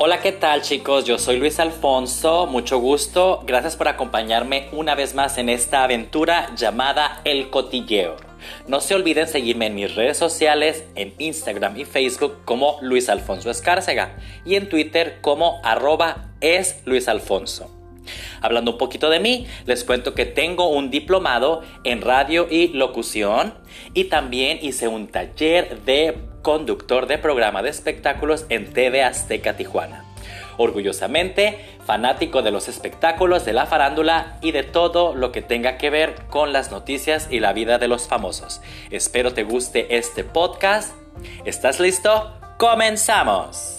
Hola, ¿qué tal chicos? Yo soy Luis Alfonso, mucho gusto, gracias por acompañarme una vez más en esta aventura llamada El Cotilleo. No se olviden seguirme en mis redes sociales, en Instagram y Facebook como Luis Alfonso Escárcega y en Twitter como arroba es Luis Alfonso. Hablando un poquito de mí, les cuento que tengo un diplomado en radio y locución y también hice un taller de conductor de programa de espectáculos en TV Azteca Tijuana. Orgullosamente, fanático de los espectáculos, de la farándula y de todo lo que tenga que ver con las noticias y la vida de los famosos. Espero te guste este podcast. ¿Estás listo? ¡Comenzamos!